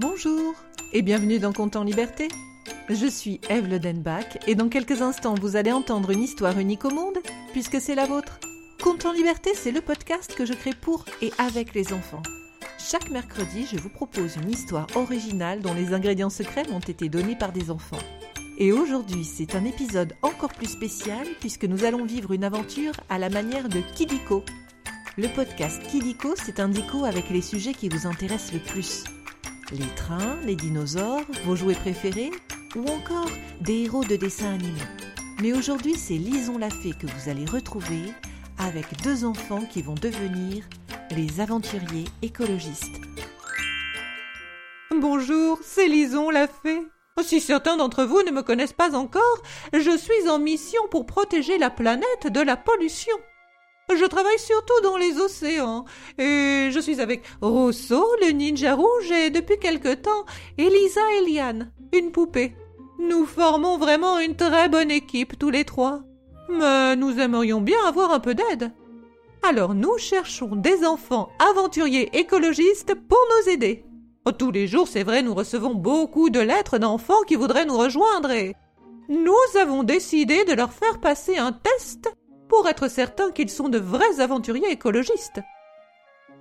Bonjour et bienvenue dans Compte en Liberté. Je suis Eve Ledenbach et dans quelques instants vous allez entendre une histoire unique au monde puisque c'est la vôtre. Compte en Liberté, c'est le podcast que je crée pour et avec les enfants. Chaque mercredi, je vous propose une histoire originale dont les ingrédients secrets m'ont été donnés par des enfants. Et aujourd'hui, c'est un épisode encore plus spécial puisque nous allons vivre une aventure à la manière de Kidiko. Le podcast Kidiko, c'est un dico avec les sujets qui vous intéressent le plus. Les trains, les dinosaures, vos jouets préférés ou encore des héros de dessins animés. Mais aujourd'hui, c'est Lison la Fée que vous allez retrouver avec deux enfants qui vont devenir les aventuriers écologistes. Bonjour, c'est Lison la Fée. Si certains d'entre vous ne me connaissent pas encore, je suis en mission pour protéger la planète de la pollution. Je travaille surtout dans les océans, et je suis avec Rosso, le ninja rouge, et depuis quelque temps, Elisa et Liane, une poupée. Nous formons vraiment une très bonne équipe tous les trois. Mais nous aimerions bien avoir un peu d'aide. Alors nous cherchons des enfants aventuriers écologistes pour nous aider. Tous les jours, c'est vrai, nous recevons beaucoup de lettres d'enfants qui voudraient nous rejoindre et nous avons décidé de leur faire passer un test pour être certains qu'ils sont de vrais aventuriers écologistes.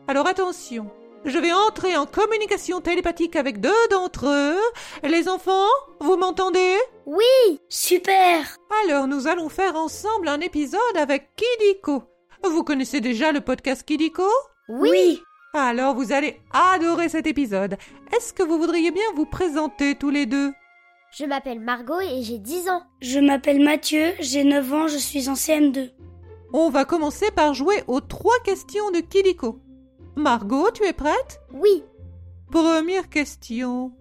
Alors attention, je vais entrer en communication télépathique avec deux d'entre eux. Les enfants, vous m'entendez? Oui, super. Alors nous allons faire ensemble un épisode avec Kidiko. Vous connaissez déjà le podcast Kidiko? Oui. Alors vous allez adorer cet épisode. Est-ce que vous voudriez bien vous présenter tous les deux? Je m'appelle Margot et j'ai 10 ans. Je m'appelle Mathieu, j'ai 9 ans, je suis en CM2. On va commencer par jouer aux trois questions de Kidiko. Margot, tu es prête? Oui. Première question.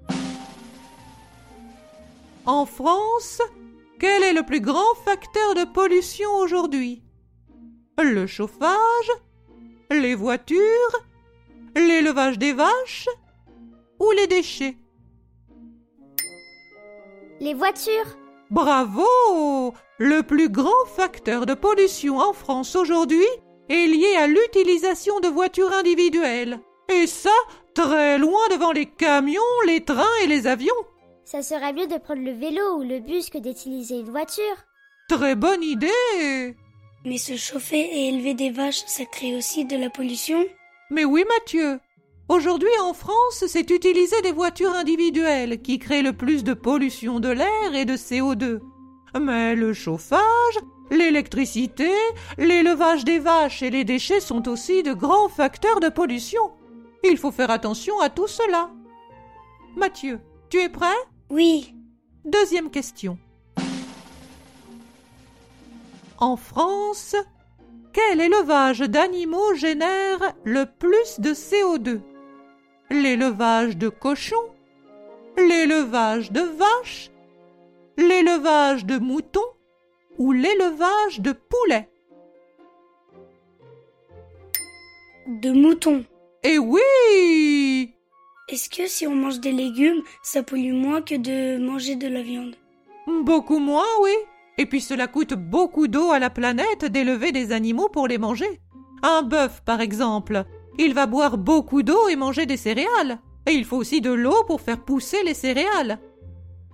En France, quel est le plus grand facteur de pollution aujourd'hui? Le chauffage Les voitures L'élevage des vaches Ou les déchets? Les voitures. Bravo Le plus grand facteur de pollution en France aujourd'hui est lié à l'utilisation de voitures individuelles. Et ça, très loin devant les camions, les trains et les avions. Ça serait mieux de prendre le vélo ou le bus que d'utiliser une voiture. Très bonne idée Mais se chauffer et élever des vaches, ça crée aussi de la pollution Mais oui, Mathieu. Aujourd'hui en France, c'est utiliser des voitures individuelles qui créent le plus de pollution de l'air et de CO2. Mais le chauffage, l'électricité, l'élevage des vaches et les déchets sont aussi de grands facteurs de pollution. Il faut faire attention à tout cela. Mathieu, tu es prêt? Oui. Deuxième question. En France, quel élevage d'animaux génère le plus de CO2 L'élevage de cochons. L'élevage de vaches. L'élevage de moutons. Ou l'élevage de poulets. De moutons. Eh oui! Est-ce que si on mange des légumes, ça pollue moins que de manger de la viande? Beaucoup moins, oui. Et puis cela coûte beaucoup d'eau à la planète d'élever des animaux pour les manger. Un bœuf, par exemple, il va boire beaucoup d'eau et manger des céréales. Et il faut aussi de l'eau pour faire pousser les céréales.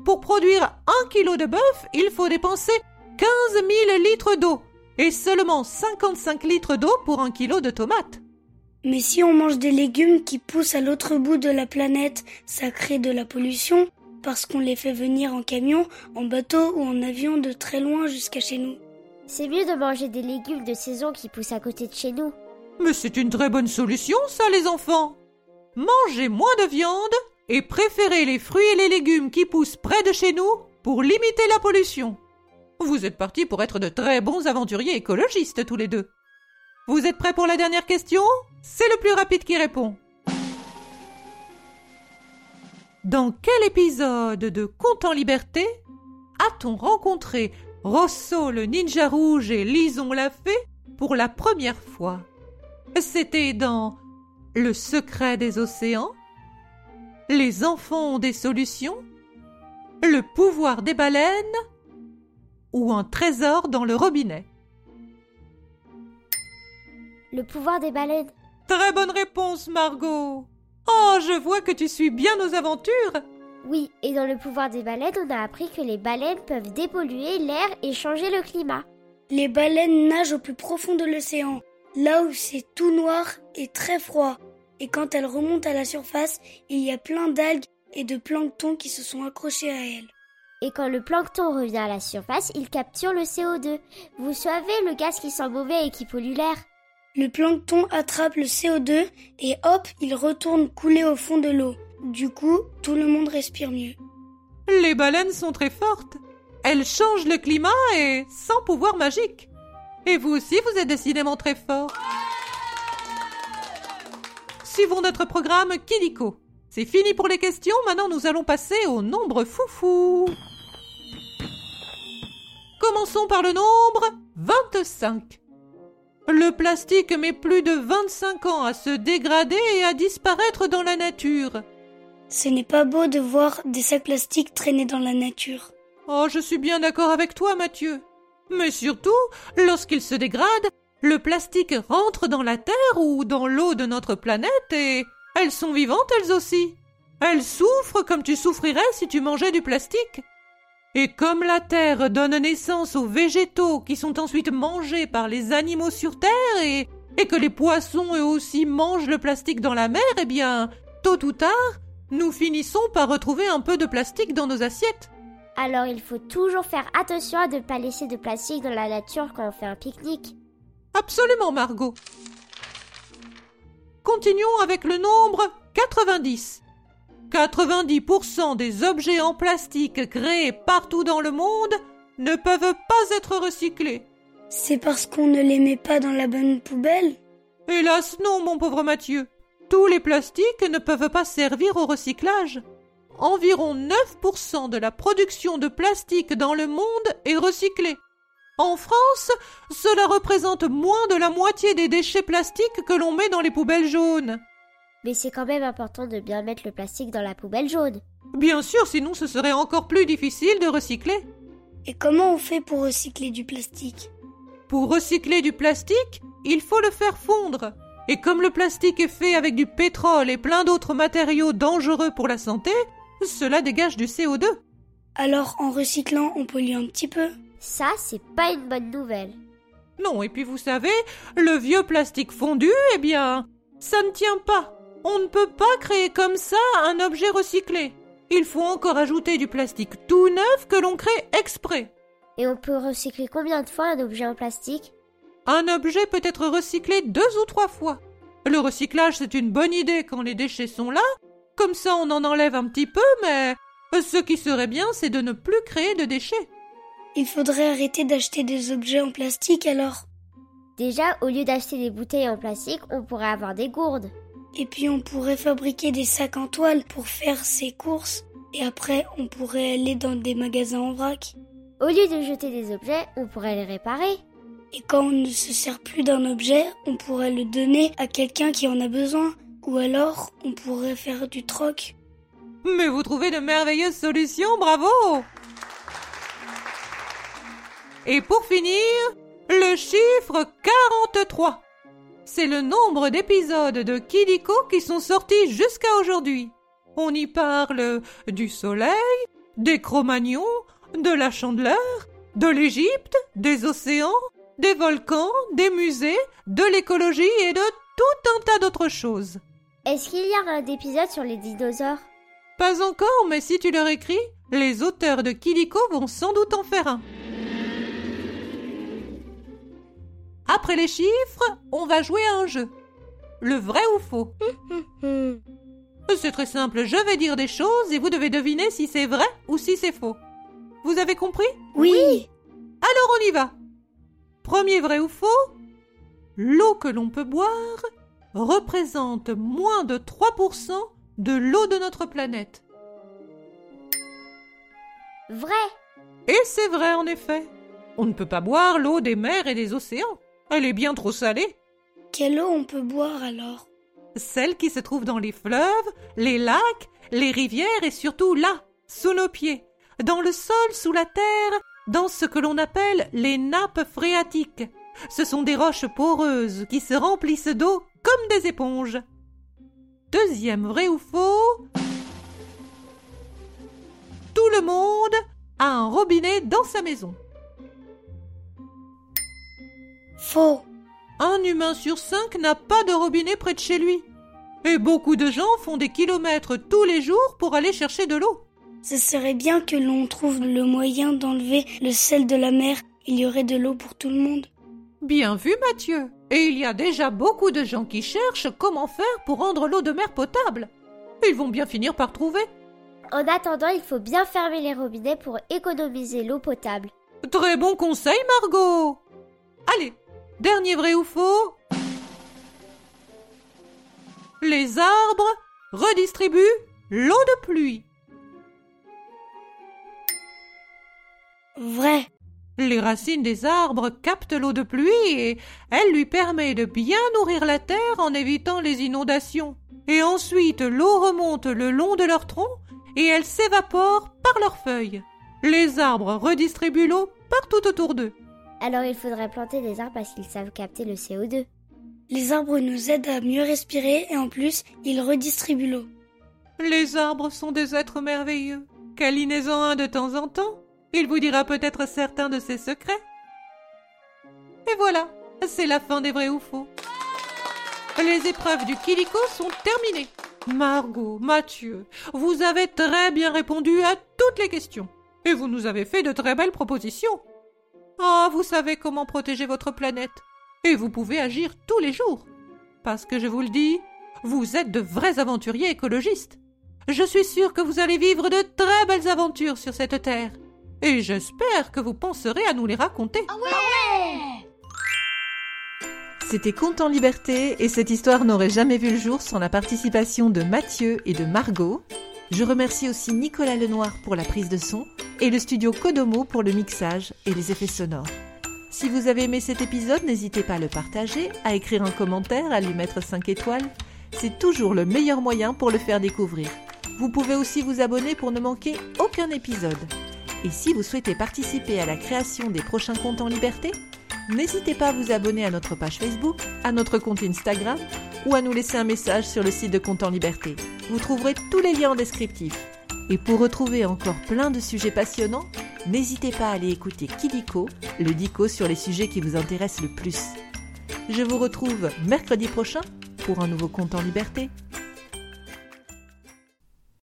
Pour produire un kilo de bœuf, il faut dépenser 15 000 litres d'eau et seulement 55 litres d'eau pour un kilo de tomates. Mais si on mange des légumes qui poussent à l'autre bout de la planète, ça crée de la pollution parce qu'on les fait venir en camion, en bateau ou en avion de très loin jusqu'à chez nous. C'est mieux de manger des légumes de saison qui poussent à côté de chez nous. Mais c'est une très bonne solution, ça, les enfants. Mangez moins de viande et préférez les fruits et les légumes qui poussent près de chez nous pour limiter la pollution. Vous êtes partis pour être de très bons aventuriers écologistes tous les deux. Vous êtes prêts pour la dernière question? C'est le plus rapide qui répond. Dans quel épisode de Conte en liberté a-t-on rencontré Rosso le ninja rouge et Lison la fée pour la première fois? C'était dans Le secret des océans Les enfants ont des solutions Le pouvoir des baleines ou un trésor dans le robinet Le pouvoir des baleines. Très bonne réponse, Margot. Oh, je vois que tu suis bien nos aventures. Oui, et dans le pouvoir des baleines, on a appris que les baleines peuvent dépolluer l'air et changer le climat. Les baleines nagent au plus profond de l'océan, là où c'est tout noir et très froid. Et quand elles remontent à la surface, il y a plein d'algues et de plancton qui se sont accrochés à elles. Et quand le plancton revient à la surface, il capture le CO2. Vous savez, le gaz qui sent mauvais et qui pollue l'air. Le plancton attrape le CO2 et hop, il retourne couler au fond de l'eau. Du coup, tout le monde respire mieux. Les baleines sont très fortes. Elles changent le climat et sans pouvoir magique. Et vous aussi, vous êtes décidément très fort. Suivons notre programme Kiliko. C'est fini pour les questions, maintenant nous allons passer au nombre foufou. Commençons par le nombre 25. Le plastique met plus de 25 ans à se dégrader et à disparaître dans la nature. Ce n'est pas beau de voir des sacs plastiques traîner dans la nature. Oh, je suis bien d'accord avec toi, Mathieu. Mais surtout, lorsqu'il se dégrade, le plastique rentre dans la terre ou dans l'eau de notre planète et elles sont vivantes elles aussi. Elles souffrent comme tu souffrirais si tu mangeais du plastique. Et comme la terre donne naissance aux végétaux qui sont ensuite mangés par les animaux sur terre et, et que les poissons eux aussi mangent le plastique dans la mer, eh bien, tôt ou tard, nous finissons par retrouver un peu de plastique dans nos assiettes. Alors il faut toujours faire attention à ne pas laisser de plastique dans la nature quand on fait un pique-nique. Absolument, Margot. Continuons avec le nombre 90. 90% des objets en plastique créés partout dans le monde ne peuvent pas être recyclés. C'est parce qu'on ne les met pas dans la bonne poubelle? Hélas non, mon pauvre Mathieu. Tous les plastiques ne peuvent pas servir au recyclage. Environ 9% de la production de plastique dans le monde est recyclée. En France, cela représente moins de la moitié des déchets plastiques que l'on met dans les poubelles jaunes. Mais c'est quand même important de bien mettre le plastique dans la poubelle jaune. Bien sûr, sinon ce serait encore plus difficile de recycler. Et comment on fait pour recycler du plastique? Pour recycler du plastique, il faut le faire fondre. Et comme le plastique est fait avec du pétrole et plein d'autres matériaux dangereux pour la santé, cela dégage du CO2. Alors en recyclant, on pollue un petit peu? Ça, c'est pas une bonne nouvelle. Non, et puis vous savez, le vieux plastique fondu, eh bien, ça ne tient pas. On ne peut pas créer comme ça un objet recyclé. Il faut encore ajouter du plastique tout neuf que l'on crée exprès. Et on peut recycler combien de fois un objet en plastique? Un objet peut être recyclé deux ou trois fois. Le recyclage, c'est une bonne idée quand les déchets sont là. Comme ça, on en enlève un petit peu, mais ce qui serait bien, c'est de ne plus créer de déchets. Il faudrait arrêter d'acheter des objets en plastique alors. Déjà, au lieu d'acheter des bouteilles en plastique, on pourrait avoir des gourdes. Et puis on pourrait fabriquer des sacs en toile pour faire ses courses. Et après, on pourrait aller dans des magasins en vrac. Au lieu de jeter des objets, on pourrait les réparer. Et quand on ne se sert plus d'un objet, on pourrait le donner à quelqu'un qui en a besoin. Ou alors, on pourrait faire du troc. Mais vous trouvez de merveilleuses solutions, bravo Et pour finir, le chiffre 43. C'est le nombre d'épisodes de Kidiko qui sont sortis jusqu'à aujourd'hui. On y parle du soleil, des Cro-Magnons, de la chandeleur, de l'Égypte, des océans, des volcans, des musées, de l'écologie et de tout un tas d'autres choses. Est-ce qu'il y a un épisode sur les dinosaures? Pas encore, mais si tu leur écris, les auteurs de Kidiko vont sans doute en faire un. Après les chiffres, on va jouer à un jeu. Le vrai ou faux? C'est très simple, je vais dire des choses et vous devez deviner si c'est vrai ou si c'est faux. Vous avez compris? Oui. Alors on y va. Premier vrai ou faux? L'eau que l'on peut boire représente moins de 3% de l'eau de notre planète. Vrai. Et c'est vrai en effet. On ne peut pas boire l'eau des mers et des océans. Elle est bien trop salée. Quelle eau on peut boire alors? Celle qui se trouve dans les fleuves, les lacs, les rivières et surtout là, sous nos pieds, dans le sol, sous la terre, dans ce que l'on appelle les nappes phréatiques. Ce sont des roches poreuses qui se remplissent d'eau comme des éponges. deuxième vrai ou faux? Tout le monde a un robinet dans sa maison. Faux. Un humain sur cinq n'a pas de robinet près de chez lui. Et beaucoup de gens font des kilomètres tous les jours pour aller chercher de l'eau. Ce serait bien que l'on trouve le moyen d'enlever le sel de la mer. Il y aurait de l'eau pour tout le monde. Bien vu, Mathieu. Et il y a déjà beaucoup de gens qui cherchent comment faire pour rendre l'eau de mer potable. Ils vont bien finir par trouver. En attendant, il faut bien fermer les robinets pour économiser l'eau potable. Très bon conseil, Margot. Allez, dernier vrai ou faux Les arbres redistribuent l'eau de pluie. Vrai. Les racines des arbres captent l'eau de pluie et elle lui permet de bien nourrir la terre en évitant les inondations. Et ensuite l'eau remonte le long de leur tronc et elle s'évapore par leurs feuilles. Les arbres redistribuent l'eau partout autour d'eux. Alors il faudrait planter des arbres parce qu'ils savent capter le CO2. Les arbres nous aident à mieux respirer et en plus, ils redistribuent l'eau. Les arbres sont des êtres merveilleux. Câlinez-en un de temps en temps. Il vous dira peut-être certains de ses secrets. Et voilà, c'est la fin des vrais ou faux. Les épreuves du Kiliko sont terminées. Margot, Mathieu, vous avez très bien répondu à toutes les questions. Et vous nous avez fait de très belles propositions. Ah, vous savez comment protéger votre planète. Et vous pouvez agir tous les jours. Parce que je vous le dis, vous êtes de vrais aventuriers écologistes. Je suis sûre que vous allez vivre de très belles aventures sur cette terre. Et j'espère que vous penserez à nous les raconter. C'était Conte en liberté et cette histoire n'aurait jamais vu le jour sans la participation de Mathieu et de Margot. Je remercie aussi Nicolas Lenoir pour la prise de son et le studio Kodomo pour le mixage et les effets sonores. Si vous avez aimé cet épisode, n'hésitez pas à le partager, à écrire un commentaire, à lui mettre 5 étoiles. C'est toujours le meilleur moyen pour le faire découvrir. Vous pouvez aussi vous abonner pour ne manquer aucun épisode. Et si vous souhaitez participer à la création des prochains comptes en liberté, n'hésitez pas à vous abonner à notre page Facebook, à notre compte Instagram ou à nous laisser un message sur le site de Compte en Liberté. Vous trouverez tous les liens en descriptif. Et pour retrouver encore plein de sujets passionnants, n'hésitez pas à aller écouter Kidiko, le dico sur les sujets qui vous intéressent le plus. Je vous retrouve mercredi prochain pour un nouveau Compte en Liberté.